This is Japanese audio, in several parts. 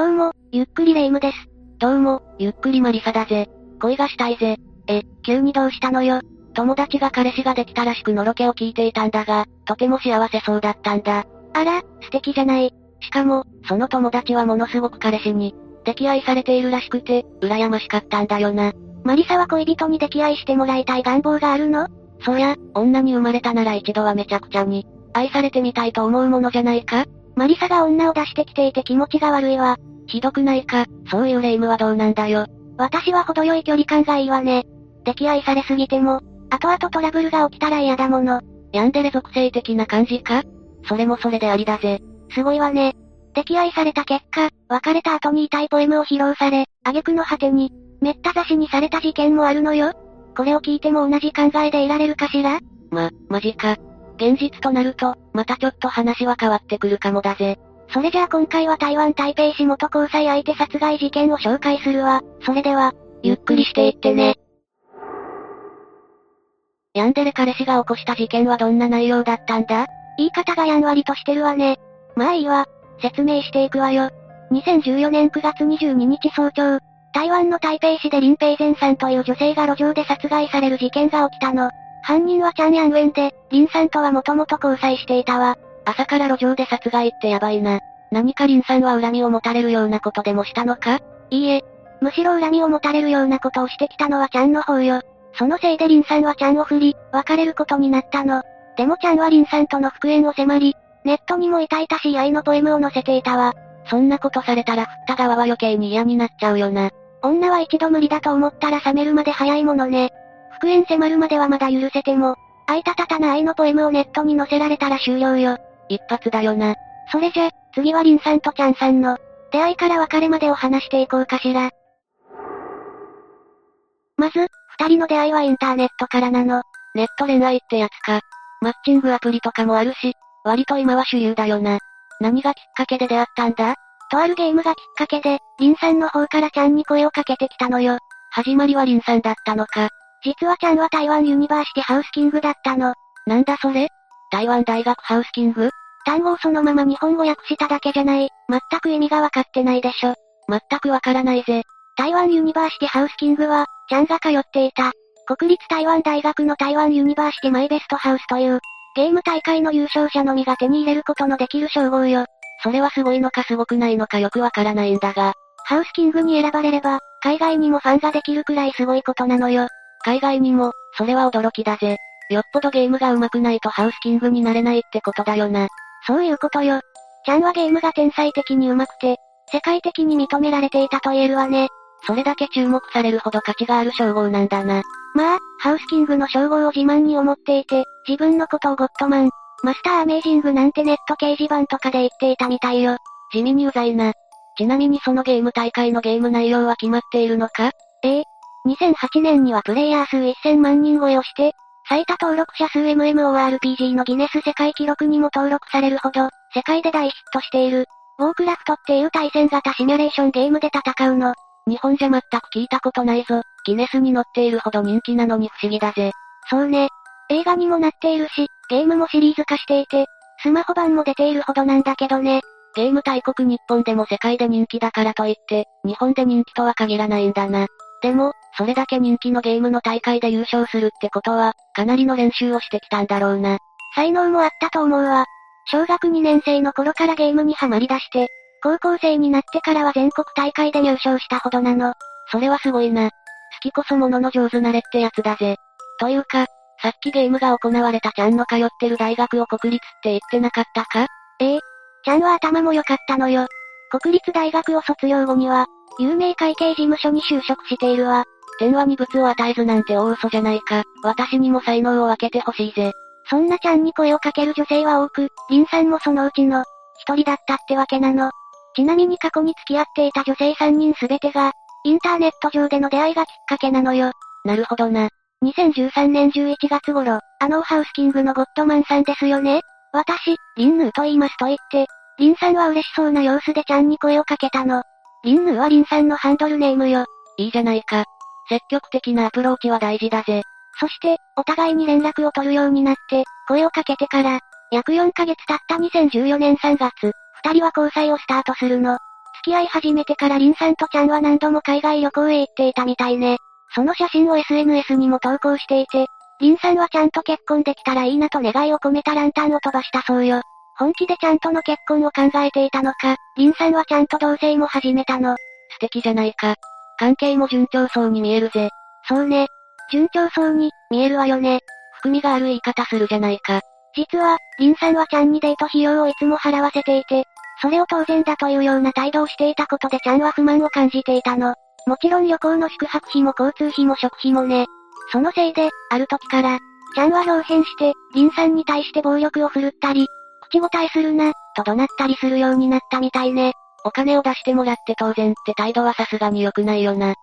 どうも、ゆっくりレ夢ムです。どうも、ゆっくりマリサだぜ。恋がしたいぜ。え、急にどうしたのよ。友達が彼氏ができたらしくのろけを聞いていたんだが、とても幸せそうだったんだ。あら、素敵じゃない。しかも、その友達はものすごく彼氏に、溺愛されているらしくて、羨ましかったんだよな。マリサは恋人に溺愛してもらいたい願望があるの？そりゃ、女に生まれたなら一度はめちゃくちゃに、愛されてみたいと思うものじゃないか？マリサが女を出してきていて気持ちが悪いわ。ひどくないか、そういう霊夢はどうなんだよ。私は程よい距離感がいいわね。溺愛されすぎても、後々トラブルが起きたら嫌だもの。ヤンデレ属性的な感じか？それもそれでありだぜ。すごいわね。溺愛された結果、別れた後に痛いポエムを披露され、挙句の果てに、めった刺しにされた事件もあるのよ。これを聞いても同じ考えでいられるかしら？ま、マジか。現実となると、またちょっと話は変わってくるかもだぜ。それじゃあ今回は台湾台北市元交際相手殺害事件を紹介するわ。それでは、ゆっくりしていってね。ヤンデレ彼氏が起こした事件はどんな内容だったんだ？言い方がやんわりとしてるわね。まあいいわ。説明していくわよ。2014年9月22日早朝、台湾の台北市で林平前さんという女性が路上で殺害される事件が起きたの。犯人はチャン・ヤンウェンで、林さんとはもともと交際していたわ。朝から路上で殺害ってやばいな。何か林さんは恨みを持たれるようなことでもしたのか？いいえ。むしろ恨みを持たれるようなことをしてきたのはチャンの方よ。そのせいで林さんはチャンを振り、別れることになったの。でもチャンは林さんとの復縁を迫り、ネットにも痛々しい愛のポエムを載せていたわ。そんなことされたら振った側は余計に嫌になっちゃうよな。女は一度無理だと思ったら冷めるまで早いものね。復縁迫るまではまだ許せても、愛たたたな愛のポエムをネットに載せられたら終了よ。一発だよな。それじゃ、次はリンさんとチャンさんの、出会いから別れまでを話していこうかしら。まず、二人の出会いはインターネットからなの。ネット恋愛ってやつか。マッチングアプリとかもあるし、割と今は主流だよな。何がきっかけで出会ったんだ？とあるゲームがきっかけで、リンさんの方からちゃんに声をかけてきたのよ。始まりはリンさんだったのか。実はちゃんは台湾ユニバーシティハウスキングだったの。なんだそれ？台湾大学ハウスキング？単語をそのまま日本語訳しただけじゃない。全く意味がわかってないでしょ。全くわからないぜ。台湾ユニバーシティハウスキングは、ちゃんが通っていた。国立台湾大学の台湾ユニバーシティマイベストハウスという、ゲーム大会の優勝者のみが手に入れることのできる称号よ。それはすごいのかすごくないのかよくわからないんだが。ハウスキングに選ばれれば、海外にもファンができるくらいすごいことなのよ。海外にも、それは驚きだぜ。よっぽどゲームが上手くないとハウスキングになれないってことだよな。そういうことよ。ちゃんはゲームが天才的に上手くて、世界的に認められていたと言えるわね。それだけ注目されるほど価値がある称号なんだな。まあ、ハウスキングの称号を自慢に思っていて、自分のことをゴッドマン、マスターアメージングなんてネット掲示板とかで言っていたみたいよ。地味にうざいな。ちなみにそのゲーム大会のゲーム内容は決まっているのか？ええ。2008年にはプレイヤー数1000万人超えをして、最多登録者数 MMORPG のギネス世界記録にも登録されるほど、世界で大ヒットしている。ウォークラフトっていう対戦型シミュレーションゲームで戦うの。日本じゃ全く聞いたことないぞ。ギネスに載っているほど人気なのに不思議だぜ。そうね。映画にもなっているし、ゲームもシリーズ化していて、スマホ版も出ているほどなんだけどね。ゲーム大国日本でも世界で人気だからといって、日本で人気とは限らないんだな。でも、それだけ人気のゲームの大会で優勝するってことは、かなりの練習をしてきたんだろうな。才能もあったと思うわ。小学2年生の頃からゲームにはまり出して、高校生になってからは全国大会で入賞したほどなの。それはすごいな。好きこそものの上手なれってやつだぜ。というか、さっきゲームが行われたちゃんの通ってる大学を国立って言ってなかったか？ええ。ちゃんは頭も良かったのよ。国立大学を卒業後には、有名会計事務所に就職しているわ。天話に物を与えずなんて大嘘じゃないか。私にも才能を分けてほしいぜ。そんなちゃんに声をかける女性は多く、リンさんもそのうちの、一人だったってわけなの。ちなみに過去に付き合っていた女性3人すべてが、インターネット上での出会いがきっかけなのよ。なるほどな。2013年11月頃、あのハウスキングのゴッドマンさんですよね私、リンヌーと言いますと言って、リンさんは嬉しそうな様子でちゃんに声をかけたの。リンヌーはリンさんのハンドルネームよ。いいじゃないか。積極的なアプローチは大事だぜ。そして、お互いに連絡を取るようになって、声をかけてから、約4ヶ月経った2014年3月、二人は交際をスタートするの。付き合い始めてからリンさんとちゃんは何度も海外旅行へ行っていたみたいね。その写真を SNS にも投稿していて、リンさんはちゃんと結婚できたらいいなと願いを込めたランタンを飛ばしたそうよ。本気でちゃんとの結婚を考えていたのか、リンさんはちゃんと同棲も始めたの。素敵じゃないか。関係も順調そうに見えるぜ。そうね。順調そうに、見えるわよね。含みがある言い方するじゃないか。実は、リンさんはちゃんにデート費用をいつも払わせていて、それを当然だというような態度をしていたことでちゃんは不満を感じていたの。もちろん旅行の宿泊費も交通費も食費もね。そのせいで、ある時から、ちゃんは表変して、リンさんに対して暴力を振るったり、口答えするな、と怒鳴ったりするようになったみたいね。お金を出してもらって当然って態度はさすがに良くないよな。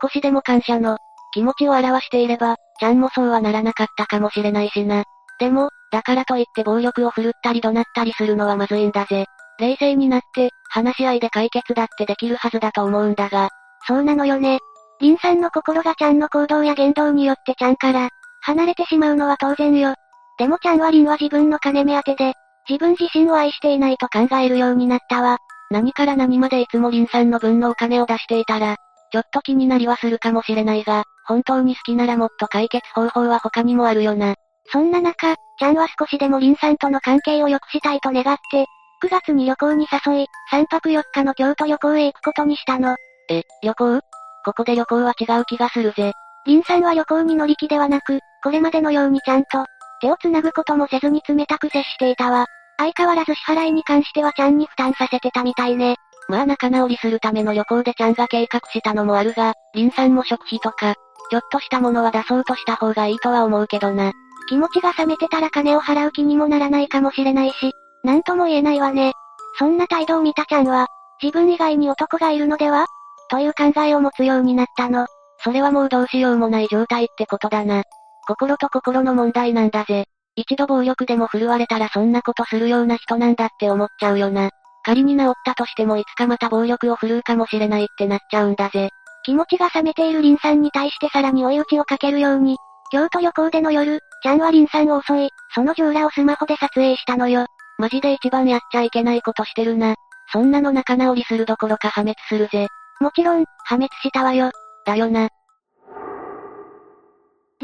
少しでも感謝の、気持ちを表していれば、ちゃんもそうはならなかったかもしれないしな。でも、だからといって暴力を振るったり怒鳴ったりするのはまずいんだぜ。冷静になって、話し合いで解決だってできるはずだと思うんだが。そうなのよね。リンさんの心がちゃんの行動や言動によってちゃんから、離れてしまうのは当然よ。でもちゃんはリンは自分の金目当てで、自分自身を愛していないと考えるようになったわ。何から何までいつもリンさんの分のお金を出していたら、ちょっと気になりはするかもしれないが、本当に好きならもっと解決方法は他にもあるよな。そんな中、ちゃんは少しでもリンさんとの関係を良くしたいと願って、9月に旅行に誘い、3泊4日の京都旅行へ行くことにしたの。え、旅行？ここで旅行は違う気がするぜ。リンさんは旅行に乗り気ではなく、これまでのようにちゃんと、手を繋ぐこともせずに冷たく接していたわ。相変わらず支払いに関してはちゃんに負担させてたみたいね。まあ仲直りするための旅行でちゃんが計画したのもあるが、リンさんも食費とか、ちょっとしたものは出そうとした方がいいとは思うけどな。気持ちが冷めてたら金を払う気にもならないかもしれないし、なんとも言えないわね。そんな態度を見たちゃんは、自分以外に男がいるのでは？という考えを持つようになったの。それはもうどうしようもない状態ってことだな。心と心の問題なんだぜ。一度暴力でも振るわれたらそんなことするような人なんだって思っちゃうよな。仮に治ったとしてもいつかまた暴力を振るうかもしれないってなっちゃうんだぜ。気持ちが冷めているリンさんに対してさらに追い打ちをかけるように、京都旅行での夜、ちゃんはリンさんを襲い、その上裸をスマホで撮影したのよ。マジで一番やっちゃいけないことしてるな。そんなの仲直りするどころか破滅するぜ。もちろん、破滅したわよ。だよな。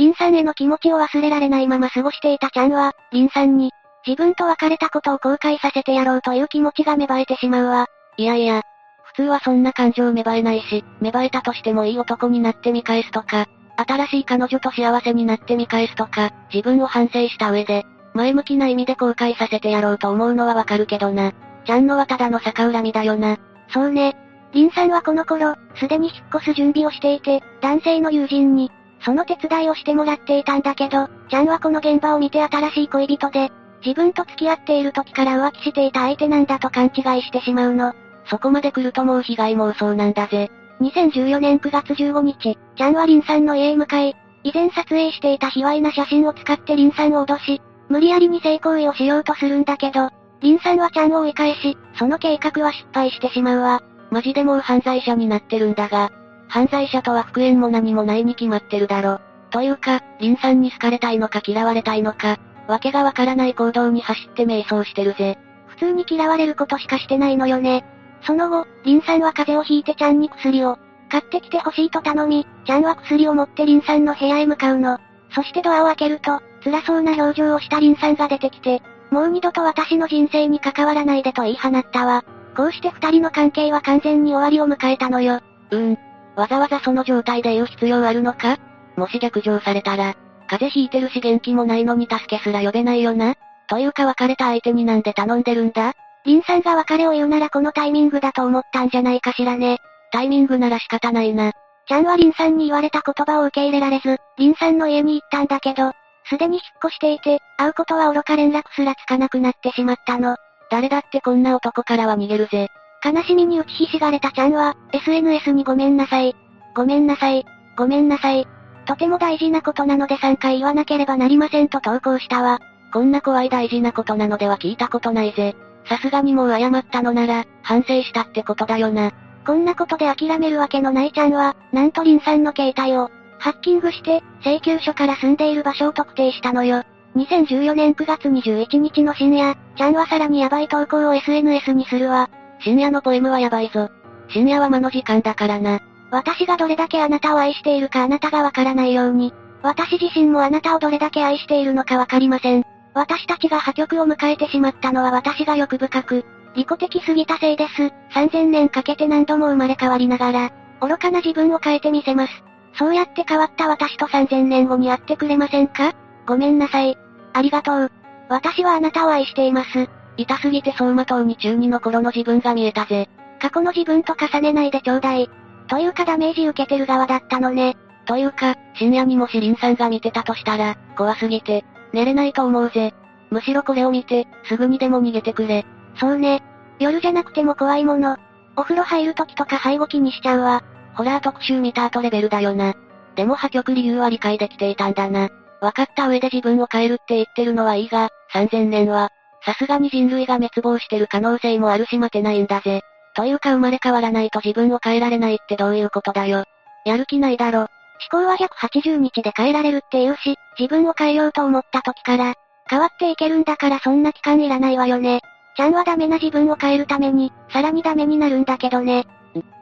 リンさんへの気持ちを忘れられないまま過ごしていたちゃんは、リンさんに、自分と別れたことを後悔させてやろうという気持ちが芽生えてしまうわ。いやいや、普通はそんな感情芽生えないし、芽生えたとしてもいい男になって見返すとか、新しい彼女と幸せになって見返すとか、自分を反省した上で、前向きな意味で後悔させてやろうと思うのはわかるけどな。ちゃんのはただの逆恨みだよな。そうね。リンさんはこの頃、すでに引っ越す準備をしていて、男性の友人に、その手伝いをしてもらっていたんだけど、ちゃんはこの現場を見て新しい恋人で、自分と付き合っている時から浮気していた相手なんだと勘違いしてしまうの。そこまで来るともう被害妄想なんだぜ。2014年9月15日、ちゃんはリンさんの家へ向かい、以前撮影していた卑猥な写真を使ってリンさんを脅し、無理やりに性行為をしようとするんだけど、リンさんはちゃんを追い返し、その計画は失敗してしまうわ。マジでもう犯罪者になってるんだが、犯罪者とは復縁も何もないに決まってるだろ。というか、リンさんに好かれたいのか嫌われたいのか、わけがわからない行動に走って迷走してるぜ。普通に嫌われることしかしてないのよね。その後、リンさんは風邪をひいてちゃんに薬を買ってきてほしいと頼み、ちゃんは薬を持ってリンさんの部屋へ向かうの。そしてドアを開けると、辛そうな表情をしたリンさんが出てきて、もう二度と私の人生に関わらないでと言い放ったわ。こうして二人の関係は完全に終わりを迎えたのよ。うん。わざわざその状態で言う必要あるのか？もし逆上されたら、風邪ひいてるし元気もないのに助けすら呼べないよな？というか別れた相手になんで頼んでるんだ？リンさんが別れを言うならこのタイミングだと思ったんじゃないかしらね。タイミングなら仕方ないな。ちゃんはリンさんに言われた言葉を受け入れられず、リンさんの家に行ったんだけど、すでに引っ越していて、会うことは愚か連絡すらつかなくなってしまったの。誰だってこんな男からは逃げるぜ。悲しみに打ちひしがれたちゃんは、SNS にごめんなさい。ごめんなさい。ごめんなさい。とても大事なことなので3回言わなければなりませんと投稿したわ。こんな怖い大事なことなのでは聞いたことないぜ。さすがにもう謝ったのなら、反省したってことだよな。こんなことで諦めるわけのないちゃんは、なんとリンさんの携帯を、ハッキングして、請求書から住んでいる場所を特定したのよ。2014年9月21日の深夜、ちゃんはさらにヤバい投稿を SNS にするわ。深夜のポエムはヤバいぞ。深夜は魔の時間だからな。私がどれだけあなたを愛しているかあなたがわからないように、私自身もあなたをどれだけ愛しているのかわかりません。私たちが破局を迎えてしまったのは私が欲深く、利己的すぎたせいです。3000年かけて何度も生まれ変わりながら、愚かな自分を変えてみせます。そうやって変わった私と3000年後に会ってくれませんか？ごめんなさい。ありがとう。私はあなたを愛しています。痛すぎて走馬灯に中2の頃の自分が見えたぜ。過去の自分と重ねないでちょうだい。というかダメージ受けてる側だったのね。というか、深夜にもしリンさんが見てたとしたら、怖すぎて、寝れないと思うぜ。むしろこれを見て、すぐにでも逃げてくれ。そうね。夜じゃなくても怖いもの。お風呂入る時とか背後気にしちゃうわ。ホラー特集見た後レベルだよな。でも破局理由は理解できていたんだな。分かった上で自分を変えるって言ってるのはいいが、3000年は、さすがに人類が滅亡してる可能性もあるし待てないんだぜ。というか生まれ変わらないと自分を変えられないってどういうことだよ。やる気ないだろ。思考は180日で変えられるって言うし、自分を変えようと思った時から、変わっていけるんだからそんな期間いらないわよね。ちゃんはダメな自分を変えるために、さらにダメになるんだけどね。ん、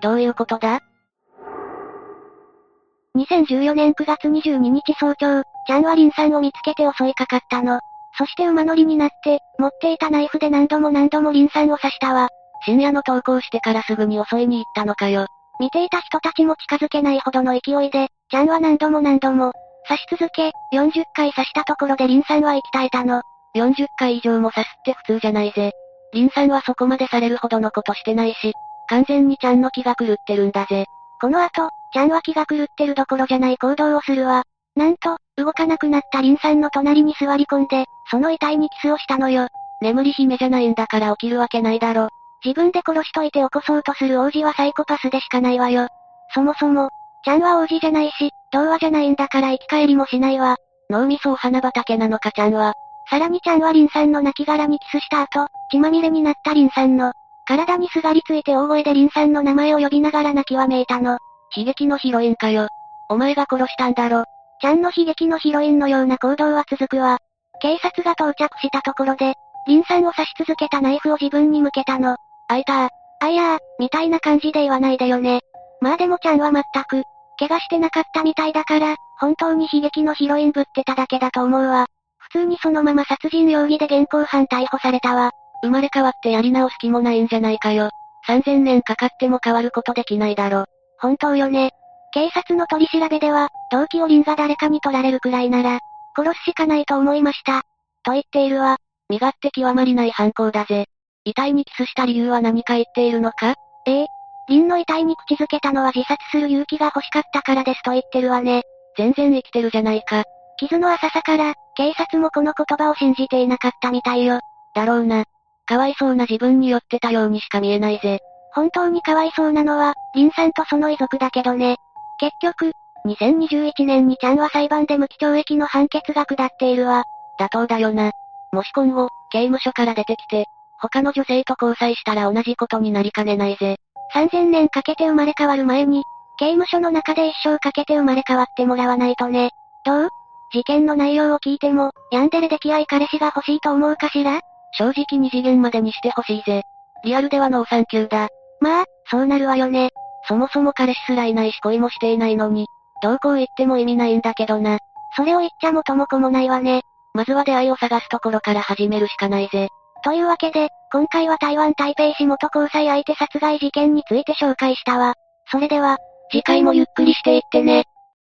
どういうことだ？2014年9月22日早朝、ちゃんはリンさんを見つけて襲いかかったの。そして馬乗りになって、持っていたナイフで何度も何度もリンさんを刺したわ。深夜の投稿してからすぐに襲いに行ったのかよ。見ていた人たちも近づけないほどの勢いで、ちゃんは何度も何度も、刺し続け、40回刺したところでリンさんは生き絶えたの。40回以上も刺すって普通じゃないぜ。リンさんはそこまでされるほどのことしてないし、完全にちゃんの気が狂ってるんだぜ。この後、ちゃんは気が狂ってるどころじゃない行動をするわ。なんと、動かなくなったリンさんの隣に座り込んで、その遺体にキスをしたのよ。眠り姫じゃないんだから起きるわけないだろ。自分で殺しといて起こそうとする王子はサイコパスでしかないわよ。そもそも、ちゃんは王子じゃないし、童話じゃないんだから生き返りもしないわ。脳みそお花畑なのかちゃんは。さらにちゃんはリンさんの亡骸にキスした後、血まみれになったリンさんの、体にすがりついて大声でリンさんの名前を呼びながら泣きわめいたの。悲劇のヒロインかよ。お前が殺したんだろ。ちゃんの悲劇のヒロインのような行動は続くわ。警察が到着したところで、リンさんを刺し続けたナイフを自分に向けたの。あいたー。あいやー、みたいな感じで言わないでよね。まあでもちゃんは全く、怪我してなかったみたいだから、本当に悲劇のヒロインぶってただけだと思うわ。普通にそのまま殺人容疑で現行犯逮捕されたわ。生まれ変わってやり直す気もないんじゃないかよ。3000年かかっても変わることできないだろ。本当よね。警察の取り調べでは、動機をリンが誰かに取られるくらいなら、殺すしかないと思いました。と言っているわ。身勝手極まりない犯行だぜ。遺体にキスした理由は何か言っているのか？ええ。リンの遺体に口づけたのは自殺する勇気が欲しかったからですと言ってるわね。全然生きてるじゃないか。傷の浅さから、警察もこの言葉を信じていなかったみたいよ。だろうな。かわいそうな自分に酔ってたようにしか見えないぜ。本当にかわいそうなのは、リンさんとその遺族だけどね。結局、2021年にちゃんは裁判で無期懲役の判決が下っているわ。妥当だよな。もし今後、刑務所から出てきて、他の女性と交際したら同じことになりかねないぜ。3000年かけて生まれ変わる前に、刑務所の中で一生かけて生まれ変わってもらわないとね。どう？事件の内容を聞いても、ヤンデレ合い彼氏が欲しいと思うかしら？正直二次元までにしてほしいぜ。リアルではノーサンキューだ。まあ、そうなるわよね。そもそも彼氏すらいないし恋もしていないのに、どうこう言っても意味ないんだけどな。それを言っちゃ元も子もないわね。まずは出会いを探すところから始めるしかないぜ。というわけで、今回は台湾台北市元交際相手殺害事件について紹介したわ。それでは、次回もゆっくりしていってね。